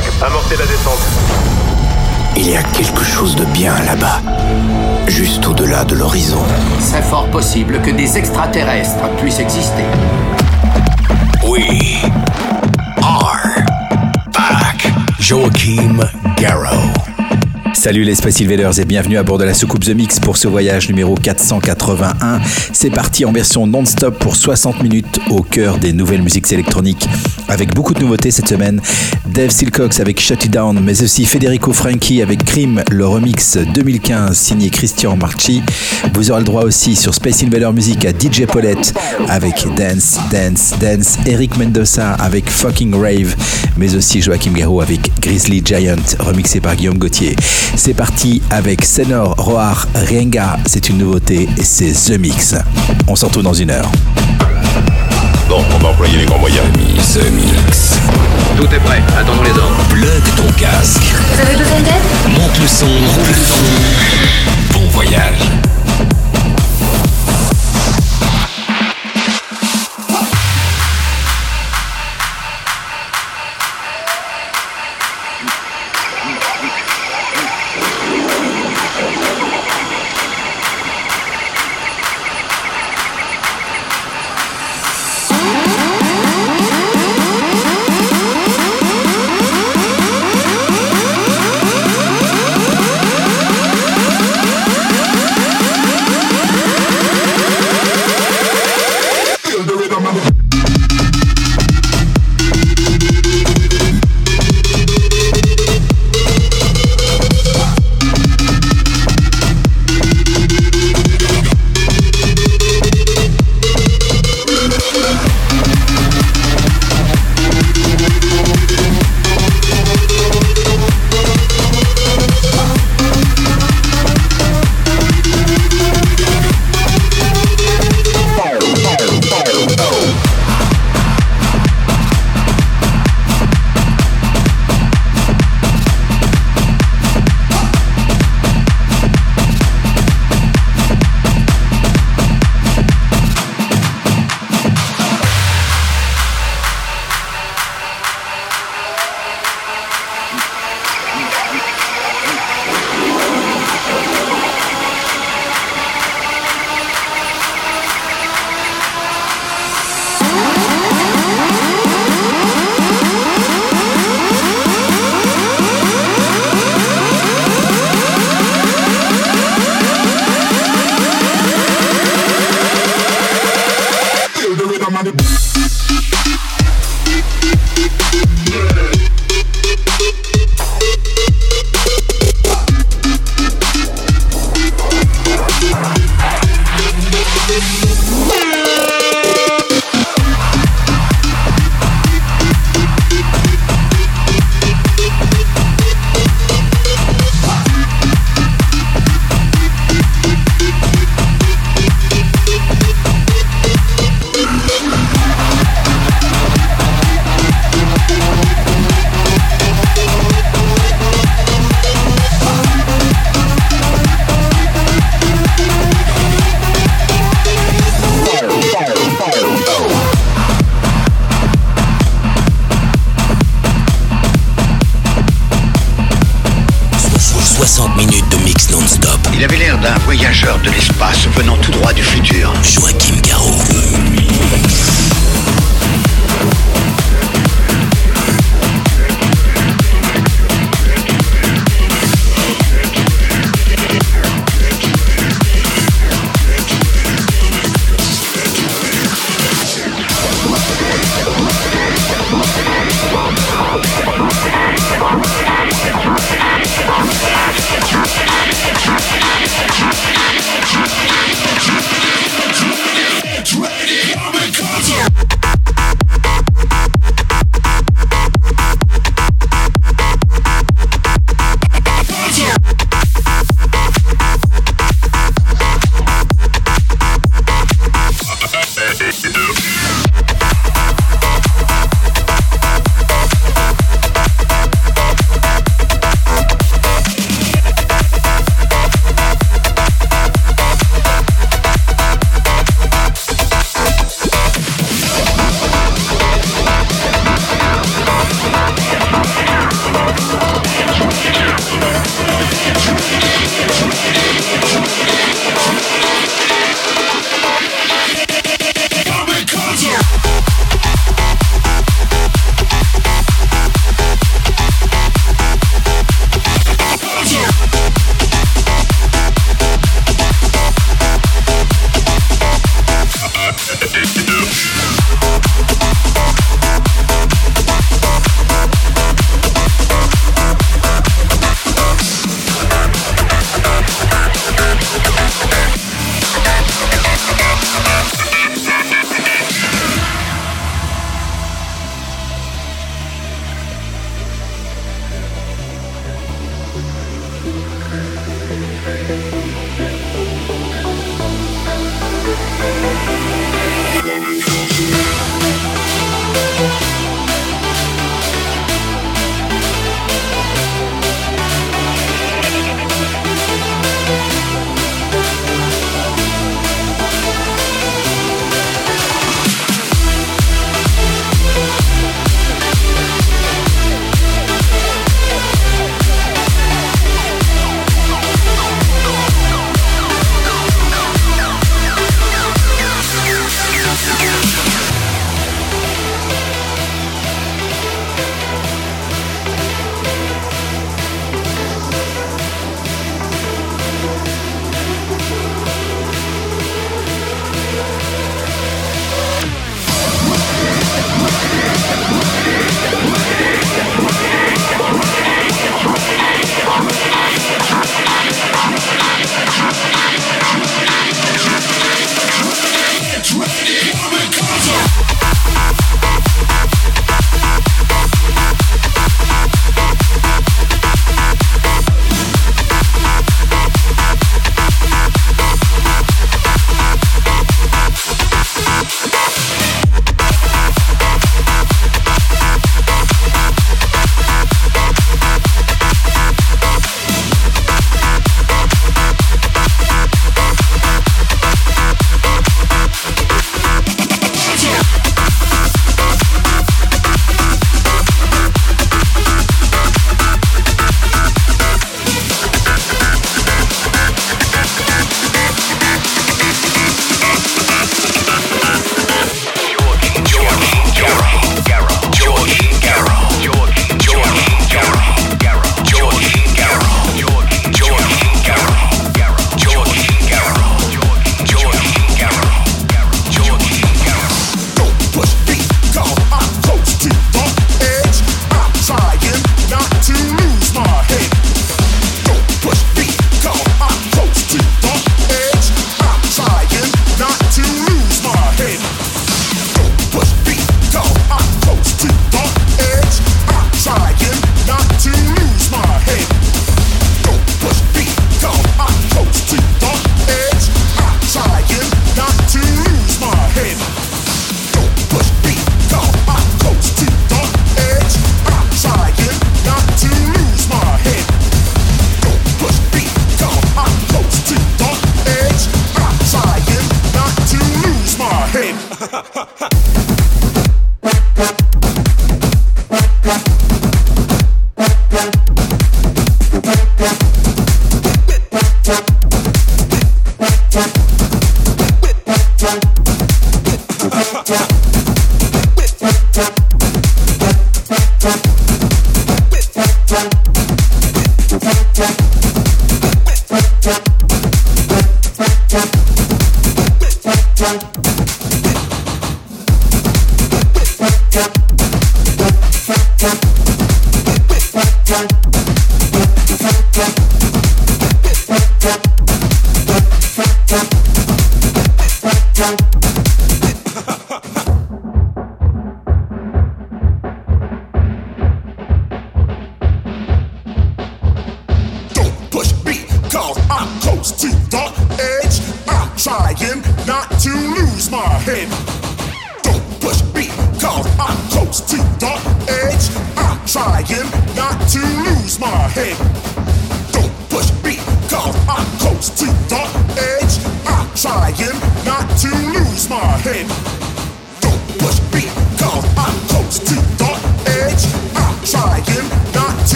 5, amorcez la descente. Il y a quelque chose de bien là-bas, juste au-delà de l'horizon. C'est fort possible que des extraterrestres puissent exister. We are back. Joachim Garrow. Salut les Space Invaders et bienvenue à bord de la soucoupe The Mix pour ce voyage numéro 481. C'est parti en version non-stop pour 60 minutes au cœur des nouvelles musiques électroniques avec beaucoup de nouveautés cette semaine. Dave Silcox avec Shut It Down, mais aussi Federico Franchi avec Cream, le remix 2015 signé Christian Marchi. Vous aurez le droit aussi sur Space Invader Music à DJ Paulette avec Dance, Dance, Dance, Eric Mendoza avec Fucking Rave, mais aussi Joachim Garou avec Grizzly Giant remixé par Guillaume Gauthier. C'est parti avec Senor Roar Rienga, c'est une nouveauté et c'est The Mix. On s'en retrouve dans une heure. Bon, on va employer les grands moyens. The Mix. Tout est prêt, attendons les ordres. Plug ton casque. Vous avez besoin d'aide? Monte le son, roule le son. Bon voyage. de l'espace venant tout droit du futur.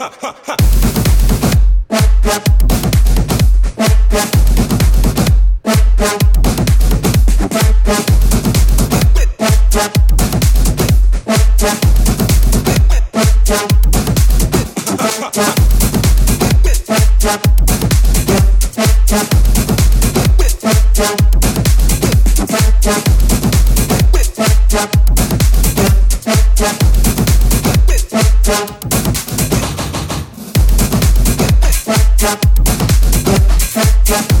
ha, ha, ha. Yeah.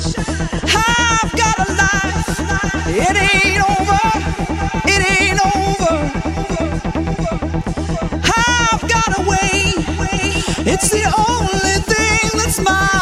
it's the only thing that's mine.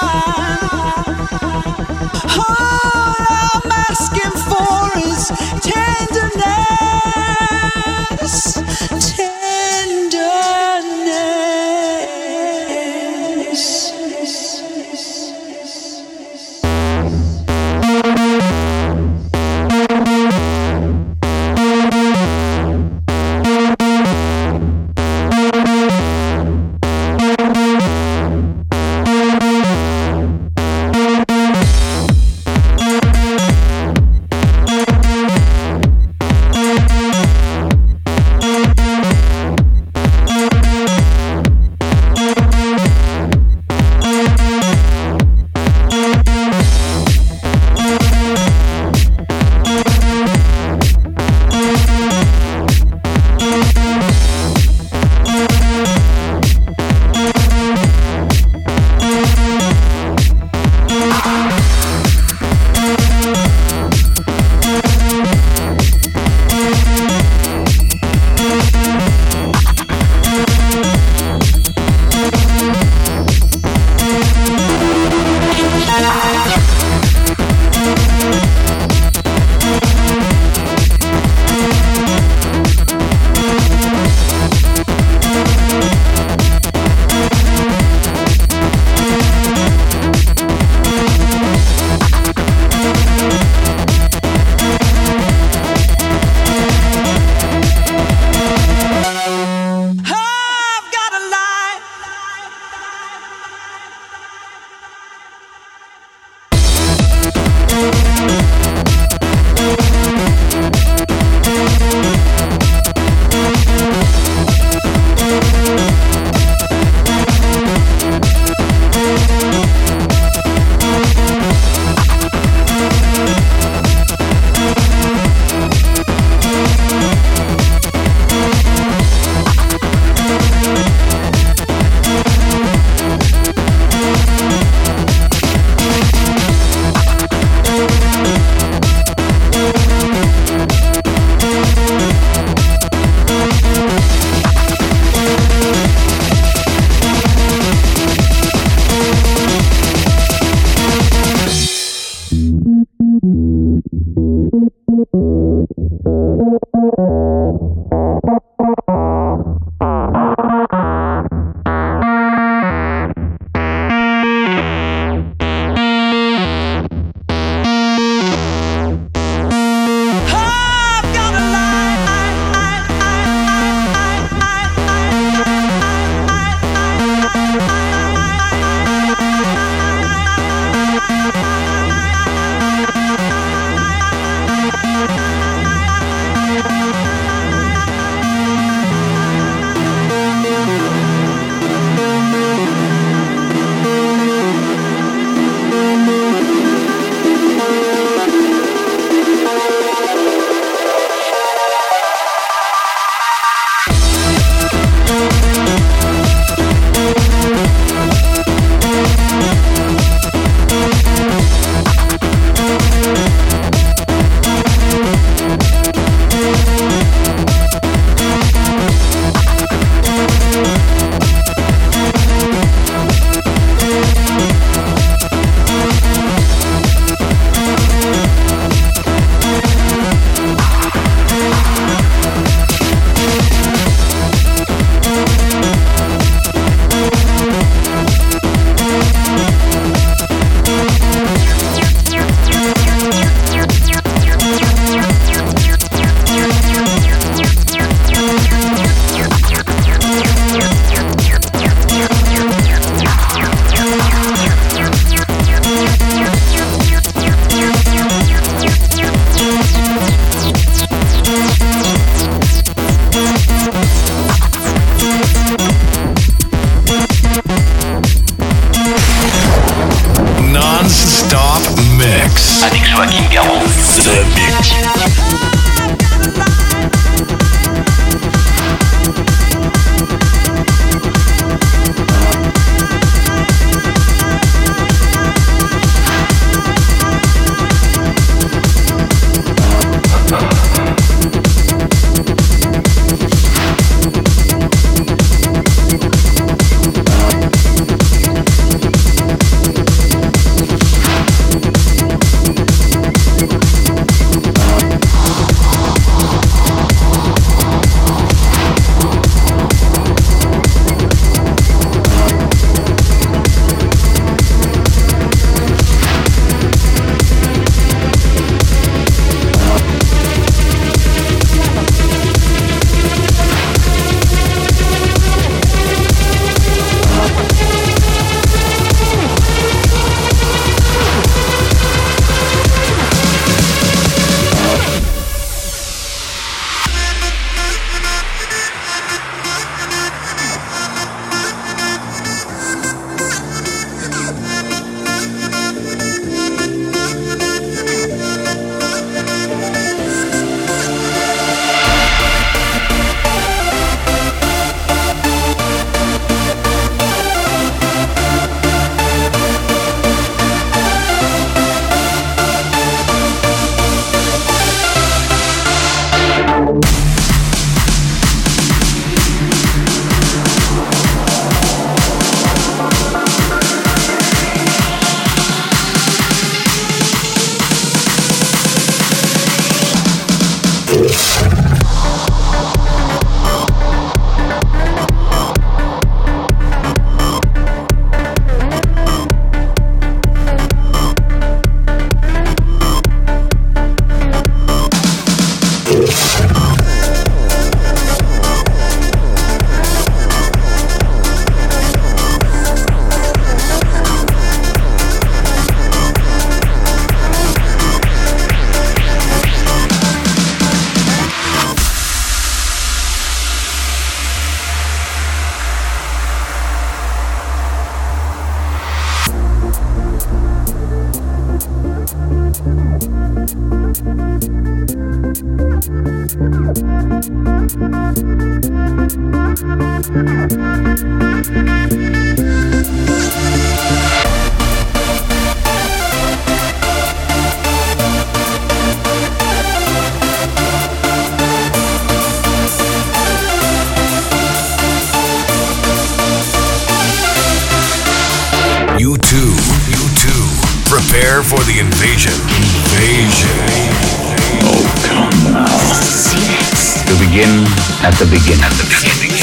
At the beginning. At the beginning.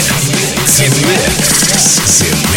The mix.